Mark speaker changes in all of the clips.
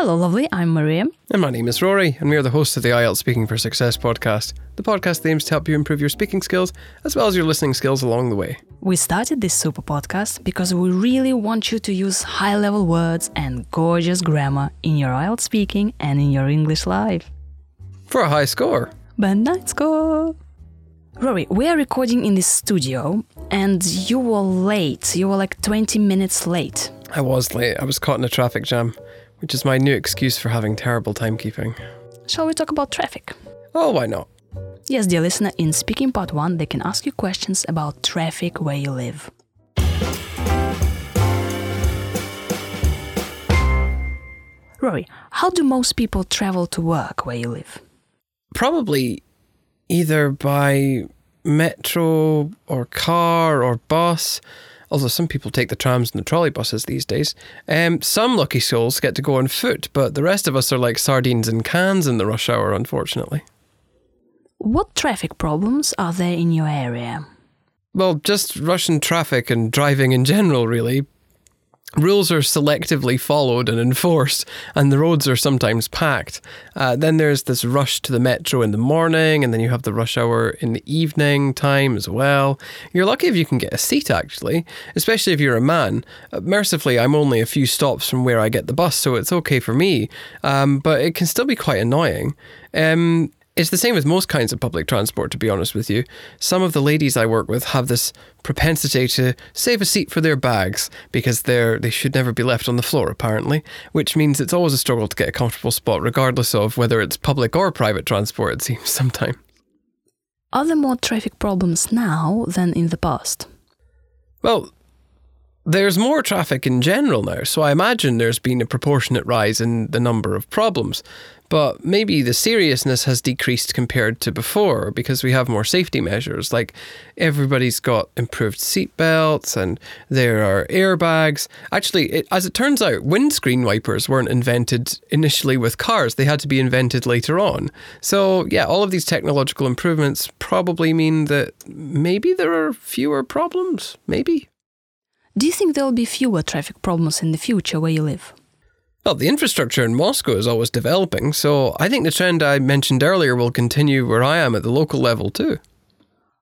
Speaker 1: Hello, lovely. I'm Maria.
Speaker 2: And my name is Rory, and we are the hosts of the IELTS Speaking for Success podcast, the podcast aims to help you improve your speaking skills as well as your listening skills along the way.
Speaker 1: We started this super podcast because we really want you to use high level words and gorgeous grammar in your IELTS speaking and in your English life.
Speaker 2: For a high score.
Speaker 1: But let's go! Rory, we are recording in this studio and you were late. You were like 20 minutes late.
Speaker 2: I was late. I was caught in a traffic jam, which is my new excuse for having terrible timekeeping.
Speaker 1: Shall we talk about traffic?
Speaker 2: Oh, why not?
Speaker 1: Yes, dear listener, in Speaking Part 1, they can ask you questions about traffic where you live. Rory, how do most people travel to work where you live?
Speaker 2: Probably either by metro or car or bus, although some people take the trams and the trolley buses these days. Um, some lucky souls get to go on foot, but the rest of us are like sardines in cans in the rush hour, unfortunately.
Speaker 1: What traffic problems are there in your area?
Speaker 2: Well, just Russian traffic and driving in general, really. Rules are selectively followed and enforced, and the roads are sometimes packed. Uh, then there's this rush to the metro in the morning, and then you have the rush hour in the evening time as well. You're lucky if you can get a seat, actually, especially if you're a man. Uh, mercifully, I'm only a few stops from where I get the bus, so it's okay for me, um, but it can still be quite annoying. Um, it's the same with most kinds of public transport, to be honest with you. Some of the ladies I work with have this propensity to save a seat for their bags because they're they should never be left on the floor, apparently, which means it's always a struggle to get a comfortable spot, regardless of whether it's public or private transport, it seems sometimes.
Speaker 1: Are there more traffic problems now than in the past?
Speaker 2: Well, there's more traffic in general now, so I imagine there's been a proportionate rise in the number of problems. But maybe the seriousness has decreased compared to before because we have more safety measures. Like everybody's got improved seatbelts and there are airbags. Actually, it, as it turns out, windscreen wipers weren't invented initially with cars, they had to be invented later on. So, yeah, all of these technological improvements probably mean that maybe there are fewer problems. Maybe.
Speaker 1: Do you think there will be fewer traffic problems in the future where you live?
Speaker 2: Well, the infrastructure in Moscow is always developing, so I think the trend I mentioned earlier will continue where I am at the local level too.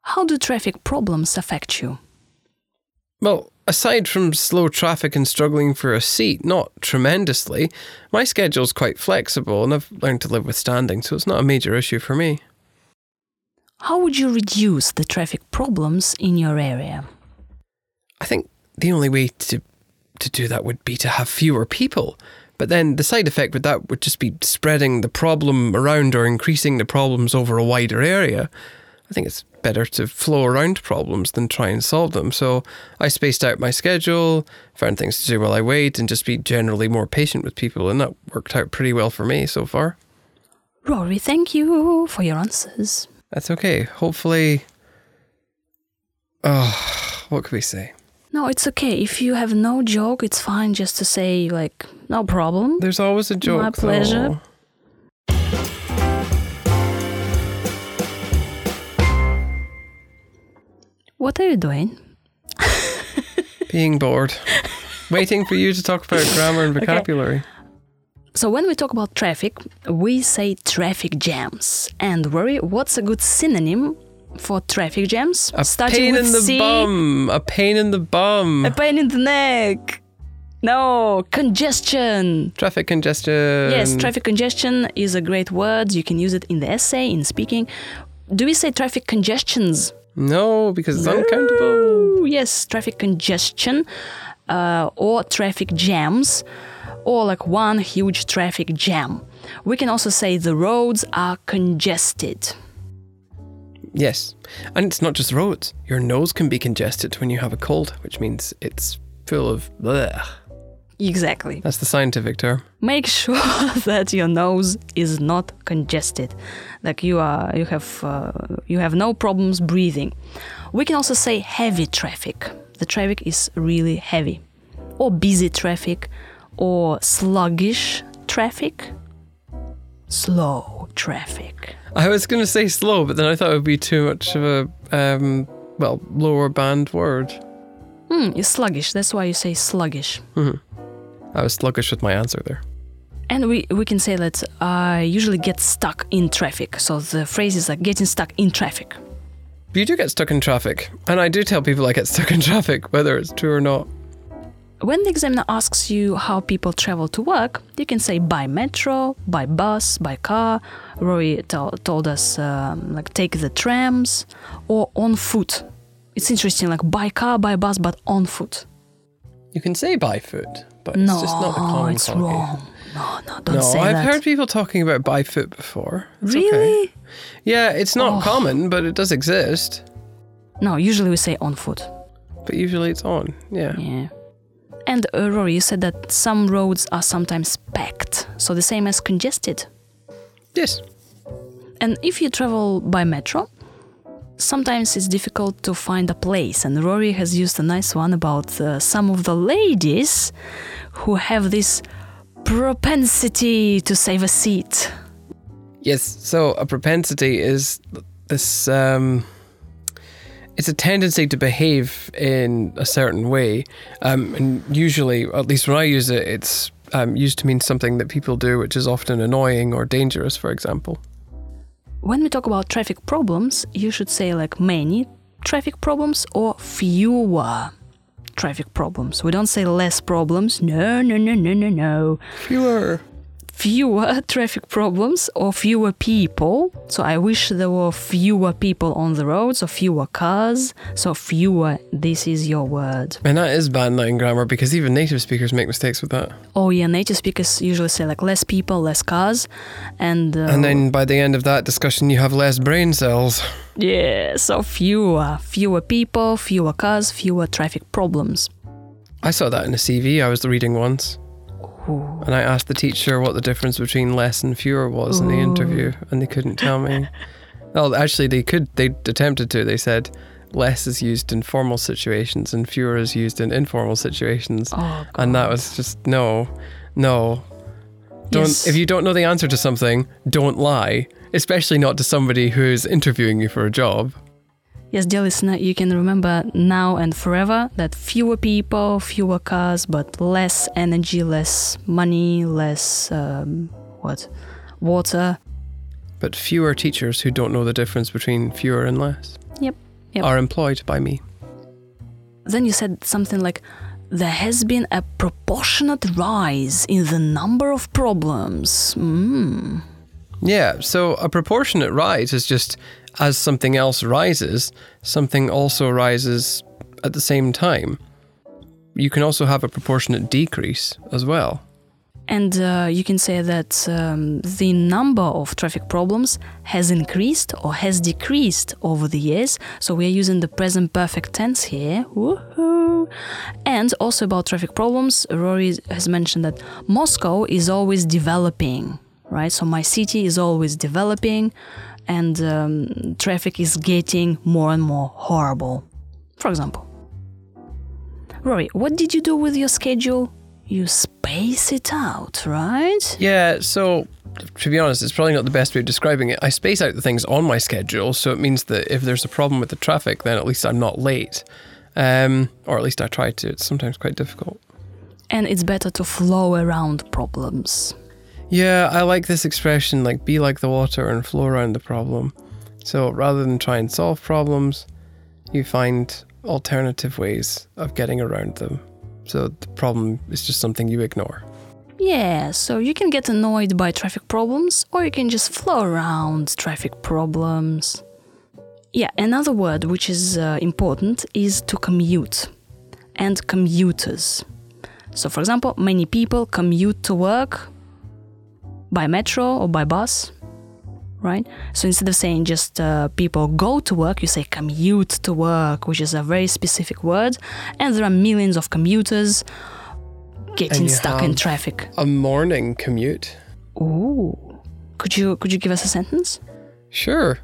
Speaker 1: How do traffic problems affect you?
Speaker 2: Well, aside from slow traffic and struggling for a seat, not tremendously, my schedule's quite flexible and I've learned to live with standing, so it's not a major issue for me.
Speaker 1: How would you reduce the traffic problems in your area?
Speaker 2: I think the only way to to do that would be to have fewer people. But then the side effect with that would just be spreading the problem around or increasing the problems over a wider area. I think it's better to flow around problems than try and solve them. So I spaced out my schedule, found things to do while I wait, and just be generally more patient with people. And that worked out pretty well for me so far.
Speaker 1: Rory, thank you for your answers.
Speaker 2: That's okay. Hopefully. Oh, what could we say?
Speaker 1: No, it's okay. If you have no joke, it's fine just to say, like, no problem.
Speaker 2: There's always a joke.
Speaker 1: My pleasure.
Speaker 2: though.
Speaker 1: What are you doing?
Speaker 2: Being bored. Waiting for you to talk about grammar and vocabulary.
Speaker 1: So, when we talk about traffic, we say traffic jams. And Rory, what's a good synonym for traffic jams?
Speaker 2: A pain in the
Speaker 1: C,
Speaker 2: bum. A pain in the bum.
Speaker 1: A pain in the neck. No, congestion.
Speaker 2: Traffic congestion.
Speaker 1: Yes, traffic congestion is a great word. You can use it in the essay, in speaking. Do we say traffic congestions?
Speaker 2: No, because it's uncountable.
Speaker 1: Yes, traffic congestion uh, or traffic jams or like one huge traffic jam. We can also say the roads are congested.
Speaker 2: Yes. And it's not just roads. Your nose can be congested when you have a cold, which means it's full of bleh.
Speaker 1: Exactly.
Speaker 2: That's the scientific term.
Speaker 1: Make sure that your nose is not congested. Like you are, you have, uh, you have no problems breathing. We can also say heavy traffic. The traffic is really heavy, or busy traffic, or sluggish traffic. Slow traffic.
Speaker 2: I was going to say slow, but then I thought it would be too much of a, um, well, lower band word.
Speaker 1: Hmm, it's sluggish. That's why you say sluggish.
Speaker 2: I was sluggish with my answer there.
Speaker 1: And we, we can say that I usually get stuck in traffic. So the phrase is like getting stuck in traffic.
Speaker 2: You do get stuck in traffic. And I do tell people I get stuck in traffic, whether it's true or not.
Speaker 1: When the examiner asks you how people travel to work, you can say by metro, by bus, by car. Rory told us um, like take the trams or on foot. It's interesting, like by car, by bus, but on foot.
Speaker 2: You can say by foot, but
Speaker 1: no,
Speaker 2: it's just not the common
Speaker 1: it's
Speaker 2: talking.
Speaker 1: wrong. No, no, don't
Speaker 2: No,
Speaker 1: say
Speaker 2: I've
Speaker 1: that.
Speaker 2: heard people talking about by foot before. It's okay.
Speaker 1: really?
Speaker 2: Yeah, it's not
Speaker 1: Oh.
Speaker 2: common, but it does exist.
Speaker 1: No, usually we say on foot.
Speaker 2: But usually it's on. Yeah.
Speaker 1: Yeah. And uh, Rory, you said that some roads are sometimes packed, so the same as congested.
Speaker 2: Yes.
Speaker 1: And if you travel by metro, sometimes it's difficult to find a place. And Rory has used a nice one about uh, some of the ladies who have this propensity to save a seat.
Speaker 2: Yes. So a propensity is this. Um, it's a tendency to behave in a certain way, um, and usually, at least when I use it, it's um, used to mean something that people do, which is often annoying or dangerous. For example.
Speaker 1: When we talk about traffic problems, you should say like many traffic problems or fewer traffic problems. We don't say less problems. No, no, no, no, no, no.
Speaker 2: Fewer.
Speaker 1: Fewer traffic problems or fewer people. So I wish there were fewer people on the roads or fewer cars. So fewer, this is your word.
Speaker 2: And that is bad Latin grammar because even native speakers make mistakes with that.
Speaker 1: Oh yeah, native speakers usually say like less people, less cars, and uh,
Speaker 2: And then by the end of that discussion, you have less brain cells.
Speaker 1: yeah, so fewer, fewer people, fewer cars, fewer traffic problems.
Speaker 2: I saw that in a CV I was reading once.
Speaker 1: Ooh.
Speaker 2: And I asked the teacher what the difference between less and fewer was in the interview, and they couldn't tell me. well, actually, they could. They attempted to. They said less is used in formal situations and fewer is used in informal situations.
Speaker 1: Oh,
Speaker 2: and that was just no, no. Don't.
Speaker 1: Yes.
Speaker 2: If you don't know the answer to something, don't lie. Especially not to somebody who's interviewing you for a job.
Speaker 1: Yes, dear listener, you can remember now and forever that fewer people, fewer cars, but less energy, less money, less um, what, water.
Speaker 2: But fewer teachers who don't know the difference between fewer and less
Speaker 1: Yep. Yep.
Speaker 2: are employed by me.
Speaker 1: Then you said something like, there has been a proportionate rise in the number of problems. Mm.
Speaker 2: Yeah, so a proportionate rise is just as something else rises, something also rises at the same time. You can also have a proportionate decrease as well.
Speaker 1: And uh, you can say that um, the number of traffic problems has increased or has decreased over the years. So we are using the present perfect tense here. Woohoo! And also about traffic problems, Rory has mentioned that Moscow is always developing, right? So my city is always developing and um, traffic is getting more and more horrible. For example, Rory, what did you do with your schedule? You space it out, right?
Speaker 2: Yeah, so to be honest, it's probably not the best way of describing it. I space out the things on my schedule, so it means that if there's a problem with the traffic, then at least I'm not late. Um, or at least I try to. It's sometimes quite difficult.
Speaker 1: And it's better to flow around problems.
Speaker 2: Yeah, I like this expression, like be like the water and flow around the problem. So rather than try and solve problems, you find alternative ways of getting around them. So the problem is just something you ignore.
Speaker 1: Yeah, so you can get annoyed by traffic problems or you can just flow around traffic problems. Yeah, another word which is uh, important is to commute and commuters. So, for example, many people commute to work by metro or by bus, right? So instead of saying just uh, people go to work, you say commute to work, which is a very specific word. And there are millions of commuters getting stuck in traffic.
Speaker 2: A morning commute?
Speaker 1: Ooh. Could you could you give us a sentence?
Speaker 2: Sure.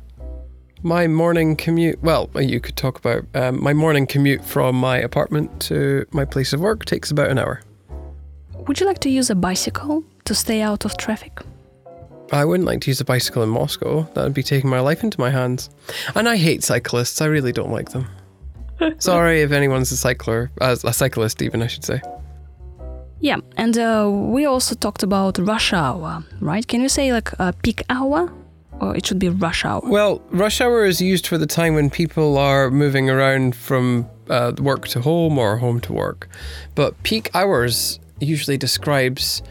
Speaker 2: My morning commute, well, you could talk about um, my morning commute from my apartment to my place of work takes about an hour.
Speaker 1: Would you like to use a bicycle to stay out of traffic?
Speaker 2: I wouldn't like to use a bicycle in Moscow. That would be taking my life into my hands. And I hate cyclists. I really don't like them. Sorry if anyone's a cycler, uh, a cyclist even, I should say.
Speaker 1: Yeah, and uh, we also talked about rush hour, right? Can you say like uh, peak hour? Or it should be rush hour?
Speaker 2: Well, rush hour is used for the time when people are moving around from uh, work to home or home to work. But peak hours usually describes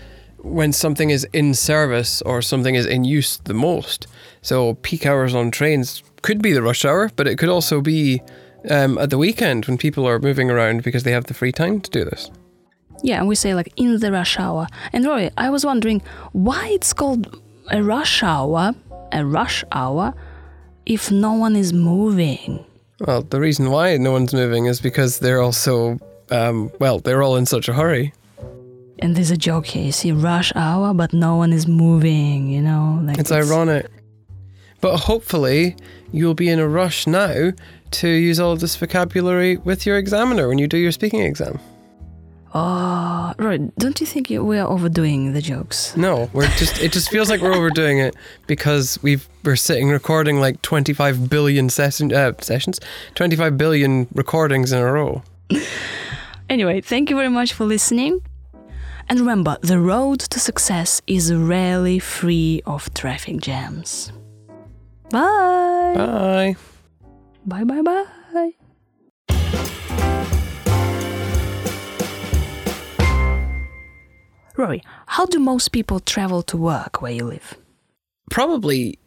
Speaker 2: when something is in service or something is in use the most. So peak hours on trains could be the rush hour, but it could also be um, at the weekend when people are moving around because they have the free time to do this.
Speaker 1: Yeah, and we say like in the rush hour. And Roy, I was wondering why it's called a rush hour, a rush hour, if no one is moving.
Speaker 2: Well, the reason why no one's moving is because they're also, um, well, they're all in such a hurry.
Speaker 1: And there's a joke here. You see, rush hour, but no one is moving. You know, like
Speaker 2: It's ironic. But hopefully, you'll be in a rush now to use all of this vocabulary with your examiner when you do your speaking exam.
Speaker 1: Oh, Roy, don't you think we are overdoing the jokes?
Speaker 2: No, we're just it just feels like we're overdoing it because we've we're sitting recording like 25 billion session, uh, sessions, 25 billion recordings in a row.
Speaker 1: Anyway, thank you very much for listening. And remember, the road to success is rarely free of traffic jams. Bye.
Speaker 2: Bye.
Speaker 1: Bye bye bye. Rory, how do most people travel to work where you live?
Speaker 2: Probably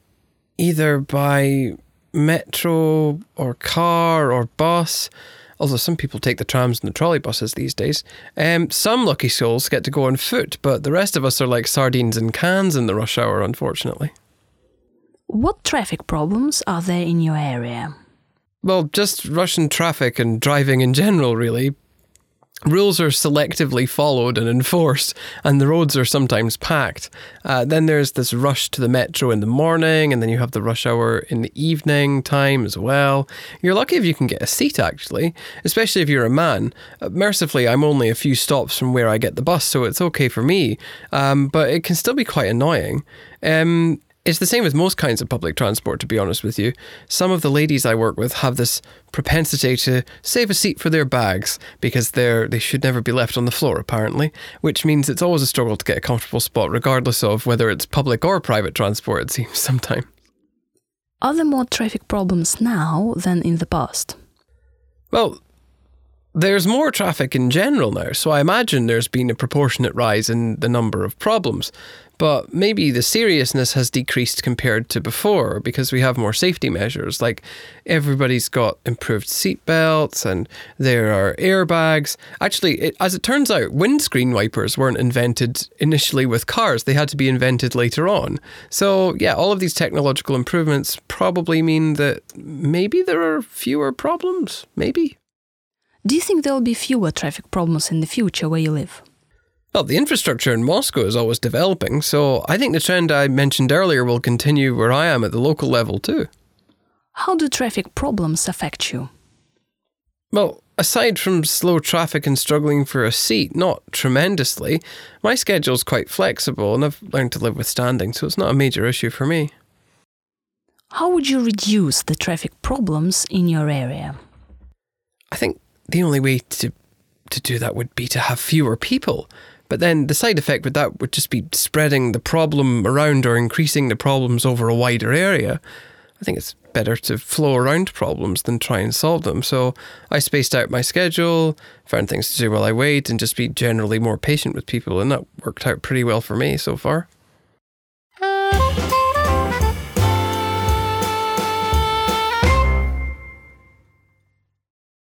Speaker 2: either by metro or car or bus. Although some people take the trams and the trolley buses these days. Um, some lucky souls get to go on foot, but the rest of us are like sardines in cans in the rush hour, unfortunately.
Speaker 1: What traffic problems are there in your area?
Speaker 2: Well, just Russian traffic and driving in general, really. Rules are selectively followed and enforced, and the roads are sometimes packed. Uh, then there's this rush to the metro in the morning, and then you have the rush hour in the evening time as well. You're lucky if you can get a seat, actually, especially if you're a man. Uh, mercifully, I'm only a few stops from where I get the bus, so it's okay for me, um, but it can still be quite annoying. Um, it's the same with most kinds of public transport, to be honest with you. Some of the ladies I work with have this propensity to save a seat for their bags because they're they should never be left on the floor, apparently. Which means it's always a struggle to get a comfortable spot, regardless of whether it's public or private transport. It seems sometimes.
Speaker 1: Are there more traffic problems now than in the past?
Speaker 2: Well, there's more traffic in general now, so I imagine there's been a proportionate rise in the number of problems. But maybe the seriousness has decreased compared to before because we have more safety measures. Like everybody's got improved seatbelts and there are airbags. Actually, it, as it turns out, windscreen wipers weren't invented initially with cars, they had to be invented later on. So, yeah, all of these technological improvements probably mean that maybe there are fewer problems. Maybe.
Speaker 1: Do you think there'll be fewer traffic problems in the future where you live?
Speaker 2: Well, the infrastructure in Moscow is always developing, so I think the trend I mentioned earlier will continue where I am at the local level too.
Speaker 1: How do traffic problems affect you?
Speaker 2: Well, aside from slow traffic and struggling for a seat, not tremendously, my schedule's quite flexible and I've learned to live with standing, so it's not a major issue for me.
Speaker 1: How would you reduce the traffic problems in your area?
Speaker 2: I think the only way to to do that would be to have fewer people. But then the side effect with that would just be spreading the problem around or increasing the problems over a wider area. I think it's better to flow around problems than try and solve them. So I spaced out my schedule, found things to do while I wait, and just be generally more patient with people, and that worked out pretty well for me so far.